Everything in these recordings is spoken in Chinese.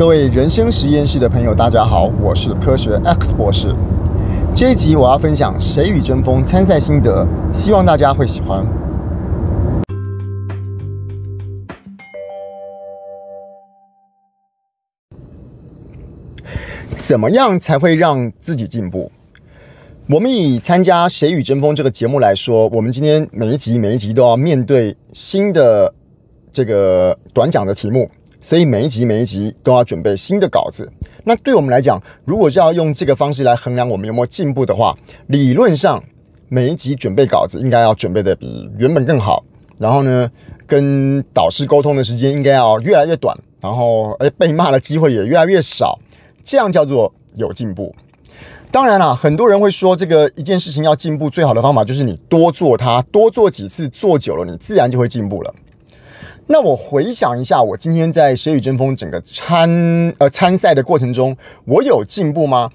各位人生实验室的朋友，大家好，我是科学 X 博士。这一集我要分享《谁与争锋》参赛心得，希望大家会喜欢。怎么样才会让自己进步？我们以参加《谁与争锋》这个节目来说，我们今天每一集每一集都要面对新的这个短讲的题目。所以每一集每一集都要准备新的稿子。那对我们来讲，如果是要用这个方式来衡量我们有没有进步的话，理论上每一集准备稿子应该要准备的比原本更好。然后呢，跟导师沟通的时间应该要越来越短。然后，诶，被骂的机会也越来越少。这样叫做有进步。当然啦，很多人会说，这个一件事情要进步，最好的方法就是你多做它，多做几次，做久了，你自然就会进步了。那我回想一下，我今天在《谁与争锋》整个参呃参赛的过程中，我有进步吗？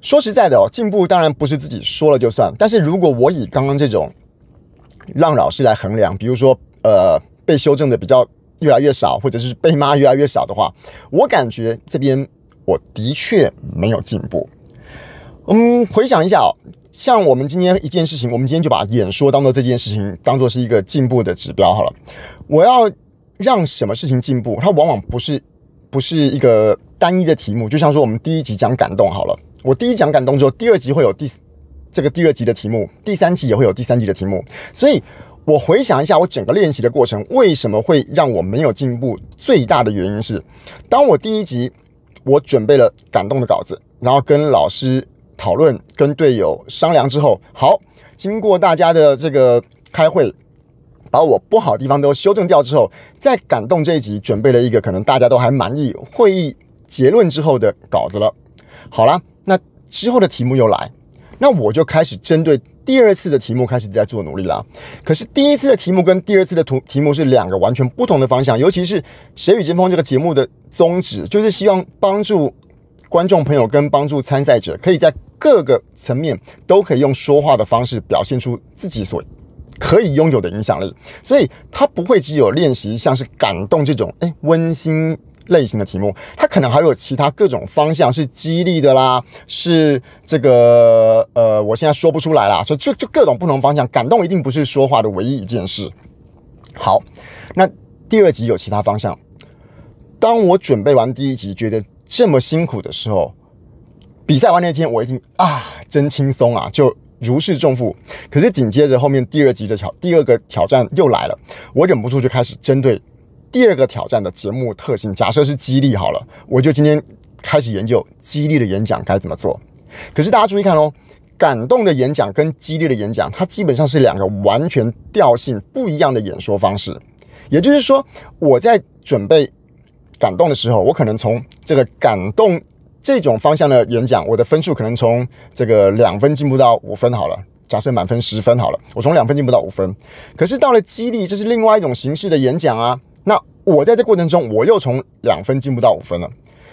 说实在的哦，进步当然不是自己说了就算。但是如果我以刚刚这种让老师来衡量，比如说呃被修正的比较越来越少，或者是被骂越来越少的话，我感觉这边我的确没有进步。嗯，回想一下哦，像我们今天一件事情，我们今天就把演说当做这件事情当做是一个进步的指标好了。我要。让什么事情进步，它往往不是不是一个单一的题目。就像说，我们第一集讲感动好了，我第一讲感动之后，第二集会有第这个第二集的题目，第三集也会有第三集的题目。所以我回想一下，我整个练习的过程为什么会让我没有进步？最大的原因是，当我第一集我准备了感动的稿子，然后跟老师讨论、跟队友商量之后，好，经过大家的这个开会。把我不好的地方都修正掉之后，在感动这一集准备了一个可能大家都还满意会议结论之后的稿子了。好了，那之后的题目又来，那我就开始针对第二次的题目开始在做努力了。可是第一次的题目跟第二次的图题目是两个完全不同的方向，尤其是《谁与争锋》这个节目的宗旨就是希望帮助观众朋友跟帮助参赛者，可以在各个层面都可以用说话的方式表现出自己所。可以拥有的影响力，所以它不会只有练习像是感动这种诶温馨类型的题目，它可能还有其他各种方向是激励的啦，是这个呃，我现在说不出来啦，所以就就各种不同方向，感动一定不是说话的唯一一件事。好，那第二集有其他方向。当我准备完第一集，觉得这么辛苦的时候，比赛完那天我一定啊，真轻松啊，就。如释重负，可是紧接着后面第二集的挑第二个挑战又来了，我忍不住就开始针对第二个挑战的节目特性，假设是激励好了，我就今天开始研究激励的演讲该怎么做。可是大家注意看哦，感动的演讲跟激励的演讲，它基本上是两个完全调性不一样的演说方式。也就是说，我在准备感动的时候，我可能从这个感动。这种方向的演讲，我的分数可能从这个两分进步到五分好了。假设满分十分好了，我从两分进步到五分。可是到了激励，这是另外一种形式的演讲啊。那我在这过程中，我又从两分进步到五分了。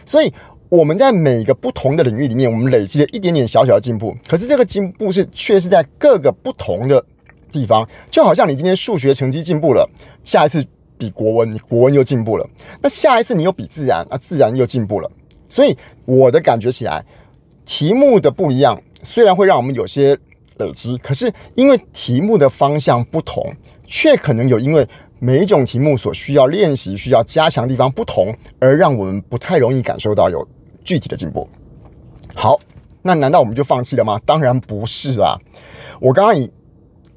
所以我们在每个不同的领域里面，我们累积了一点点小小的进步。可是这个进步是却是在各个不同的地方。就好像你今天数学成绩进步了，下一次比国文，你国文又进步了。那下一次你又比自然，那自然又进步了。所以我的感觉起来，题目的不一样，虽然会让我们有些累积，可是因为题目的方向不同，却可能有因为每一种题目所需要练习、需要加强的地方不同，而让我们不太容易感受到有具体的进步。好，那难道我们就放弃了吗？当然不是啊！我刚刚以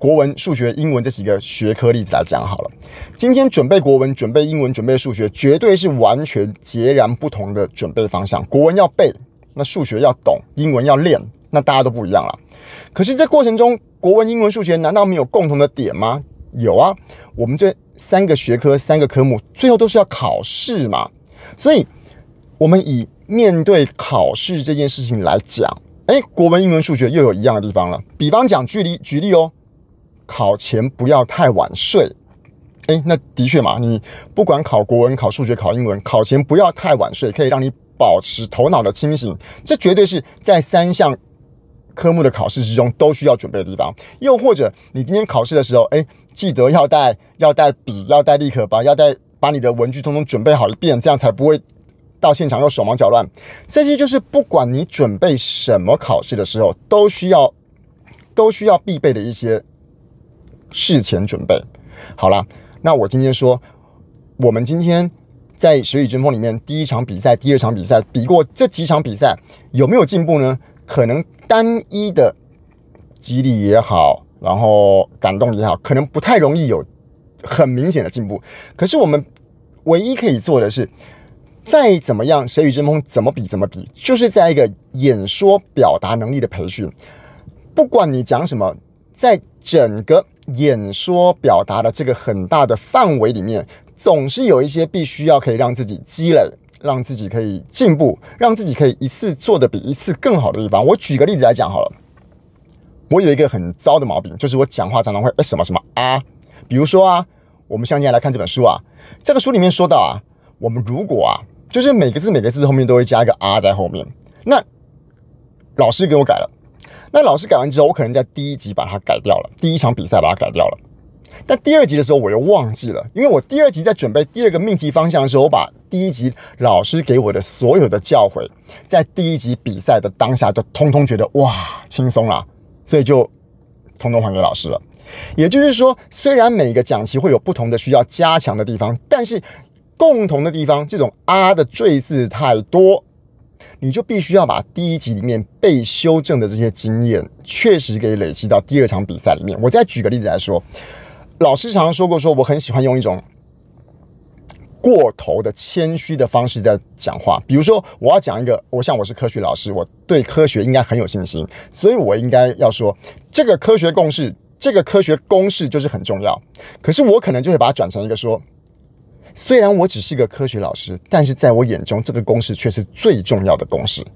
国文、数学、英文这几个学科例子来讲好了。今天准备国文、准备英文、准备数学，绝对是完全截然不同的准备方向。国文要背，那数学要懂，英文要练，那大家都不一样了。可是这过程中，国文、英文、数学难道没有共同的点吗？有啊，我们这三个学科、三个科目，最后都是要考试嘛。所以，我们以面对考试这件事情来讲，诶，国文、英文、数学又有一样的地方了。比方讲，举例举例哦。考前不要太晚睡，诶，那的确嘛，你不管考国文、考数学、考英文，考前不要太晚睡，可以让你保持头脑的清醒。这绝对是在三项科目的考试之中都需要准备的地方。又或者，你今天考试的时候，诶，记得要带要带笔，要带立可吧，要带把你的文具通通准备好一遍，这样才不会到现场又手忙脚乱，这些就是不管你准备什么考试的时候，都需要都需要必备的一些事前准备。好了，那我今天说，我们今天在《谁与争锋》里面第一场比赛、第二场比赛比过这几场比赛，有没有进步呢？可能单一的激励也好，然后感动也好，可能不太容易有很明显的进步。可是我们唯一可以做的是。再怎么样，谁与争锋怎么比怎么比，就是在一个演说表达能力的培训。不管你讲什么，在整个演说表达的这个很大的范围里面，总是有一些必须要可以让自己积累，让自己可以进步，让自己可以一次做的比一次更好的地方。我举个例子来讲好了，我有一个很糟的毛病，就是我讲话常常会呃什么什么啊。比如说啊，我们现在来看这本书啊，这个书里面说到啊，我们如果啊。就是每个字每个字后面都会加一个啊在后面，那老师给我改了，那老师改完之后，我可能在第一集把它改掉了，第一场比赛把它改掉了，但第二集的时候我又忘记了，因为我第二集在准备第二个命题方向的时候，我把第一集老师给我的所有的教诲，在第一集比赛的当下都通通觉得哇轻松啦，所以就通通还给老师了。也就是说，虽然每个讲题会有不同的需要加强的地方，但是。共同的地方，这种啊的赘字太多，你就必须要把第一集里面被修正的这些经验，确实给累积到第二场比赛里面。我再举个例子来说，老师常说过，说我很喜欢用一种过头的谦虚的方式在讲话。比如说，我要讲一个，我像我是科学老师，我对科学应该很有信心，所以我应该要说这个科学共识，这个科学公式就是很重要。可是我可能就会把它转成一个说。虽然我只是个科学老师，但是在我眼中，这个公式却是最重要的公式。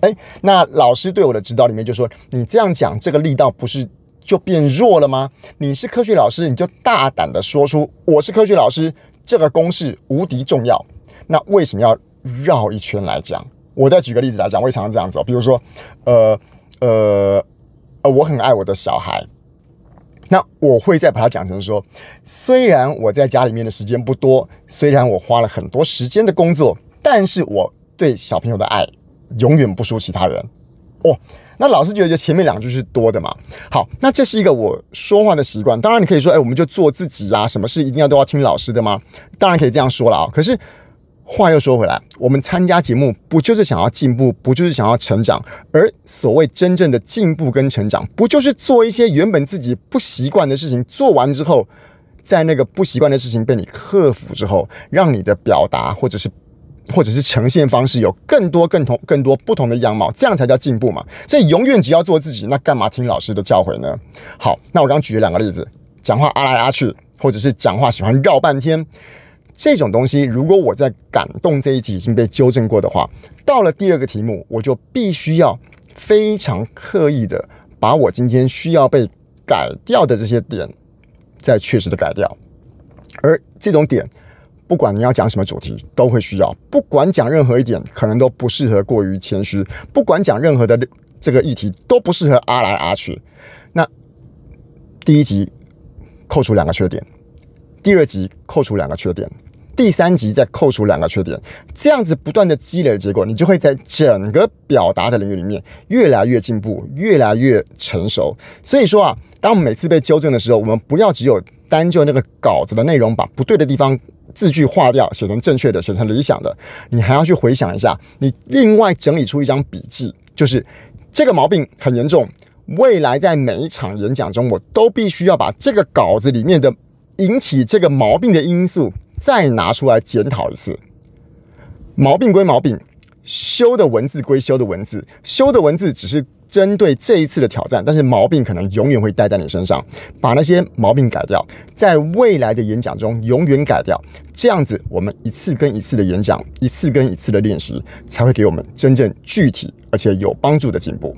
哎，那老师对我的指导里面就说：“你这样讲，这个力道不是就变弱了吗？你是科学老师，你就大胆的说出我是科学老师，这个公式无敌重要。那为什么要绕一圈来讲？我再举个例子来讲，我也常常这样子哦，比如说，呃呃呃，我很爱我的小孩。”那我会再把它讲成说，虽然我在家里面的时间不多，虽然我花了很多时间的工作，但是我对小朋友的爱永远不输其他人。哦，那老师觉得前面两句是多的嘛？好，那这是一个我说话的习惯。当然你可以说，哎，我们就做自己啦，什么事一定要都要听老师的吗？当然可以这样说了啊。可是。话又说回来，我们参加节目不就是想要进步，不就是想要成长？而所谓真正的进步跟成长，不就是做一些原本自己不习惯的事情，做完之后，在那个不习惯的事情被你克服之后，让你的表达或者是或者是呈现方式有更多、更同、更多不同的样貌，这样才叫进步嘛？所以永远只要做自己，那干嘛听老师的教诲呢？好，那我刚刚举了两个例子，讲话啊来啊去，或者是讲话喜欢绕半天。这种东西，如果我在感动这一集已经被纠正过的话，到了第二个题目，我就必须要非常刻意的把我今天需要被改掉的这些点，再确实的改掉。而这种点，不管你要讲什么主题，都会需要。不管讲任何一点，可能都不适合过于谦虚。不管讲任何的这个议题，都不适合啊来啊去。那第一集扣除两个缺点，第二集扣除两个缺点。第三集再扣除两个缺点，这样子不断的积累的结果，你就会在整个表达的领域里面越来越进步，越来越成熟。所以说啊，当我们每次被纠正的时候，我们不要只有单就那个稿子的内容，把不对的地方字句划掉，写成正确的，写成理想的，你还要去回想一下，你另外整理出一张笔记，就是这个毛病很严重，未来在每一场演讲中，我都必须要把这个稿子里面的引起这个毛病的因素。再拿出来检讨一次，毛病归毛病，修的文字归修的文字，修的文字只是针对这一次的挑战，但是毛病可能永远会带在你身上。把那些毛病改掉，在未来的演讲中永远改掉，这样子我们一次跟一次的演讲，一次跟一次的练习，才会给我们真正具体而且有帮助的进步。